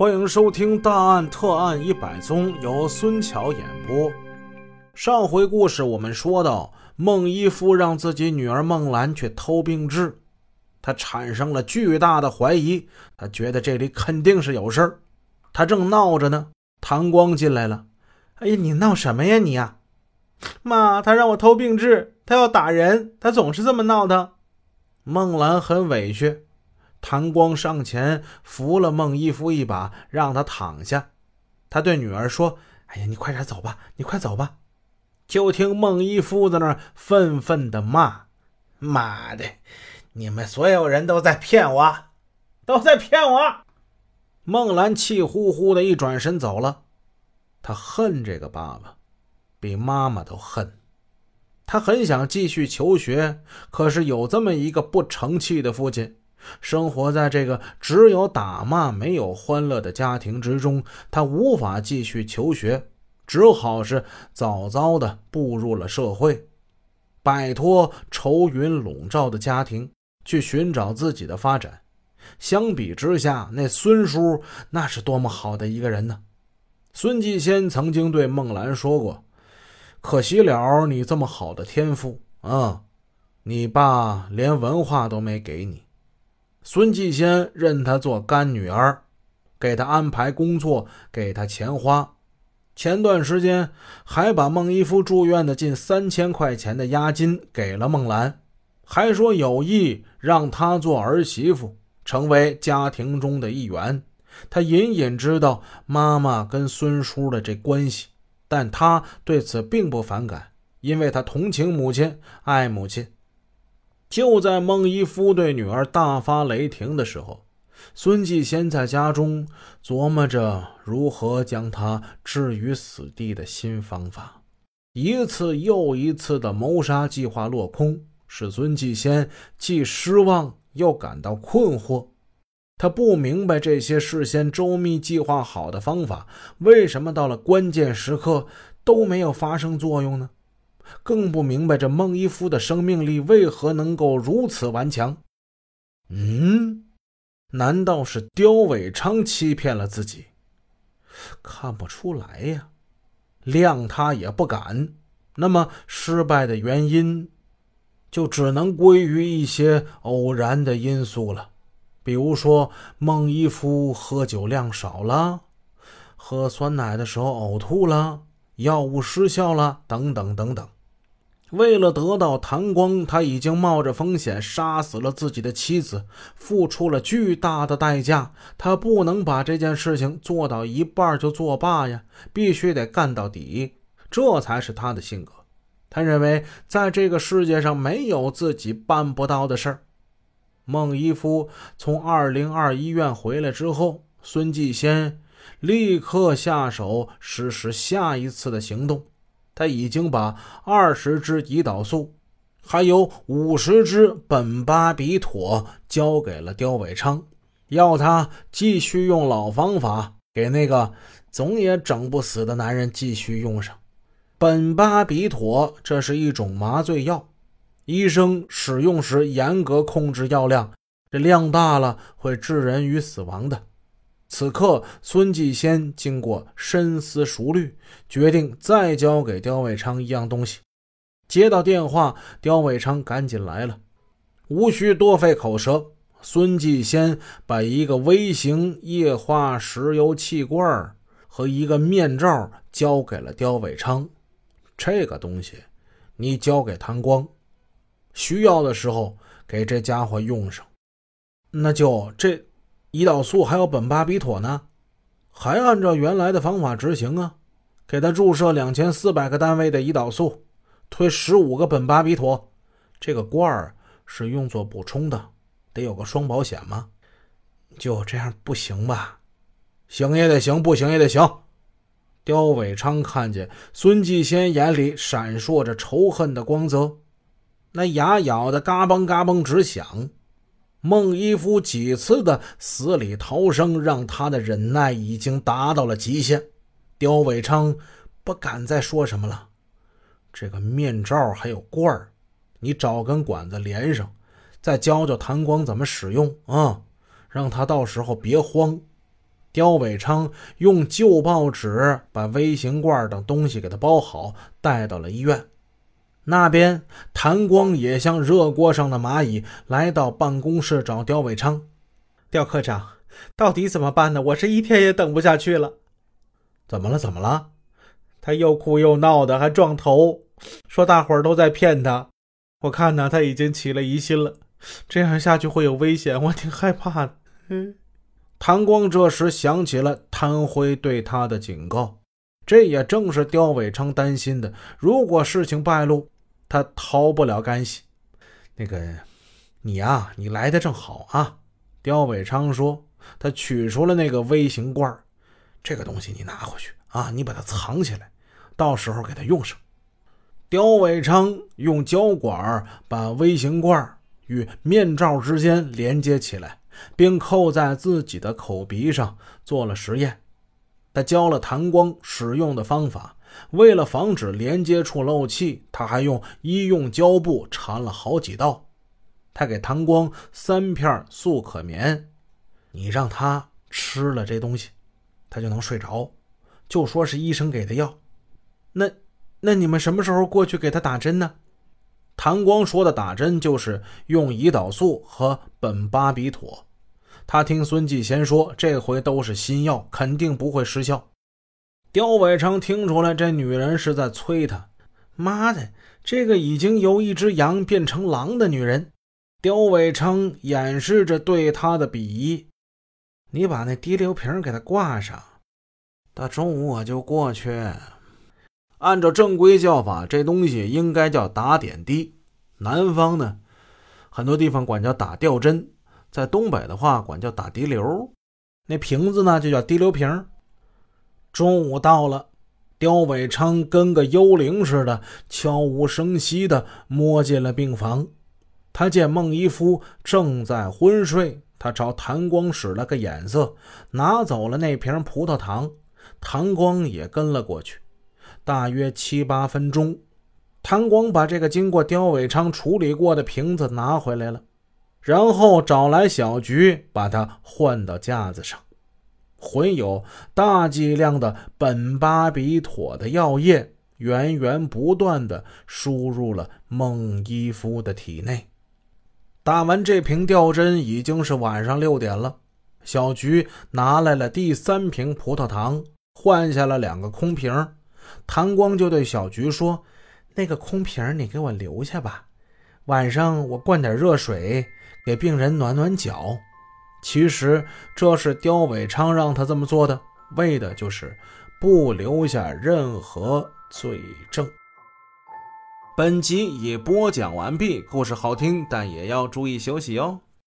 欢迎收听《大案特案一百宗》，由孙桥演播。上回故事我们说到，孟一夫让自己女儿孟兰去偷病治，他产生了巨大的怀疑，他觉得这里肯定是有事儿。他正闹着呢，谭光进来了。哎呀，你闹什么呀你呀？妈，他让我偷病治，他要打人，他总是这么闹的。孟兰很委屈。谭光上前扶了孟一夫一把，让他躺下。他对女儿说：“哎呀，你快点走吧，你快走吧。”就听孟一夫在那儿愤愤地骂：“妈的，你们所有人都在骗我，都在骗我！”孟兰气呼呼的一转身走了。他恨这个爸爸，比妈妈都恨。他很想继续求学，可是有这么一个不成器的父亲。生活在这个只有打骂没有欢乐的家庭之中，他无法继续求学，只好是早早的步入了社会，摆脱愁云笼罩的家庭，去寻找自己的发展。相比之下，那孙叔那是多么好的一个人呢？孙继先曾经对孟兰说过：“可惜了你这么好的天赋啊，你爸连文化都没给你。”孙继先认她做干女儿，给她安排工作，给她钱花。前段时间还把孟一夫住院的近三千块钱的押金给了孟兰，还说有意让她做儿媳妇，成为家庭中的一员。他隐隐知道妈妈跟孙叔的这关系，但他对此并不反感，因为他同情母亲，爱母亲。就在孟一夫对女儿大发雷霆的时候，孙继先在家中琢磨着如何将他置于死地的新方法。一次又一次的谋杀计划落空，使孙继先既失望又感到困惑。他不明白这些事先周密计划好的方法，为什么到了关键时刻都没有发生作用呢？更不明白这孟一夫的生命力为何能够如此顽强。嗯，难道是刁伟昌欺骗了自己？看不出来呀，谅他也不敢。那么失败的原因，就只能归于一些偶然的因素了，比如说孟一夫喝酒量少了，喝酸奶的时候呕吐了，药物失效了，等等等等。为了得到谭光，他已经冒着风险杀死了自己的妻子，付出了巨大的代价。他不能把这件事情做到一半就作罢呀，必须得干到底，这才是他的性格。他认为在这个世界上没有自己办不到的事儿。孟一夫从二零二医院回来之后，孙继先立刻下手实施下一次的行动。他已经把二十支胰岛素，还有五十支苯巴比妥交给了刁伟昌，要他继续用老方法给那个总也整不死的男人继续用上。苯巴比妥这是一种麻醉药，医生使用时严格控制药量，这量大了会致人于死亡的。此刻，孙继先经过深思熟虑，决定再交给刁伟昌一样东西。接到电话，刁伟昌赶紧来了，无需多费口舌。孙继先把一个微型液化石油气罐和一个面罩交给了刁伟昌。这个东西，你交给谭光，需要的时候给这家伙用上。那就这。胰岛素还有苯巴比妥呢，还按照原来的方法执行啊！给他注射两千四百个单位的胰岛素，推十五个苯巴比妥。这个罐儿是用作补充的，得有个双保险吗？就这样不行吧？行也得行，不行也得行。刁伟昌看见孙继先眼里闪烁着仇恨的光泽，那牙咬得嘎嘣嘎嘣直响。孟一夫几次的死里逃生，让他的忍耐已经达到了极限。刁伟昌不敢再说什么了。这个面罩还有罐儿，你找根管子连上，再教教谭光怎么使用啊，让他到时候别慌。刁伟昌用旧报纸把微型罐等东西给他包好，带到了医院。那边，谭光也像热锅上的蚂蚁，来到办公室找刁伟昌。刁科长，到底怎么办呢？我是一天也等不下去了。怎么了？怎么了？他又哭又闹的，还撞头，说大伙儿都在骗他。我看呢，他已经起了疑心了。这样下去会有危险，我挺害怕的。嗯。谭光这时想起了谭辉对他的警告，这也正是刁伟昌担心的。如果事情败露，他逃不了干系。那个，你呀，你来的正好啊。刁伟昌说，他取出了那个微型罐这个东西你拿回去啊，你把它藏起来，到时候给它用上。刁伟昌用胶管把微型罐与面罩之间连接起来。并扣在自己的口鼻上做了实验。他教了谭光使用的方法。为了防止连接处漏气，他还用医用胶布缠了好几道。他给谭光三片速可眠，你让他吃了这东西，他就能睡着。就说是医生给的药。那那你们什么时候过去给他打针呢？谭光说的打针就是用胰岛素和苯巴比妥。他听孙继贤说，这回都是新药，肯定不会失效。刁伟昌听出来，这女人是在催他。妈的，这个已经由一只羊变成狼的女人！刁伟昌掩饰着对她的鄙夷。你把那滴流瓶给他挂上，到中午我就过去。按照正规叫法，这东西应该叫打点滴。南方呢，很多地方管叫打吊针。在东北的话，管叫打滴流，那瓶子呢就叫滴流瓶。中午到了，刁伟昌跟个幽灵似的，悄无声息地摸进了病房。他见孟一夫正在昏睡，他朝谭光使了个眼色，拿走了那瓶葡萄糖。谭光也跟了过去。大约七八分钟，谭光把这个经过刁伟昌处理过的瓶子拿回来了。然后找来小菊，把它换到架子上，混有大剂量的苯巴比妥的药液，源源不断的输入了孟一夫的体内。打完这瓶吊针，已经是晚上六点了。小菊拿来了第三瓶葡萄糖，换下了两个空瓶。谭光就对小菊说：“那个空瓶你给我留下吧，晚上我灌点热水。”给病人暖暖脚，其实这是刁伟昌让他这么做的，为的就是不留下任何罪证。本集已播讲完毕，故事好听，但也要注意休息哦。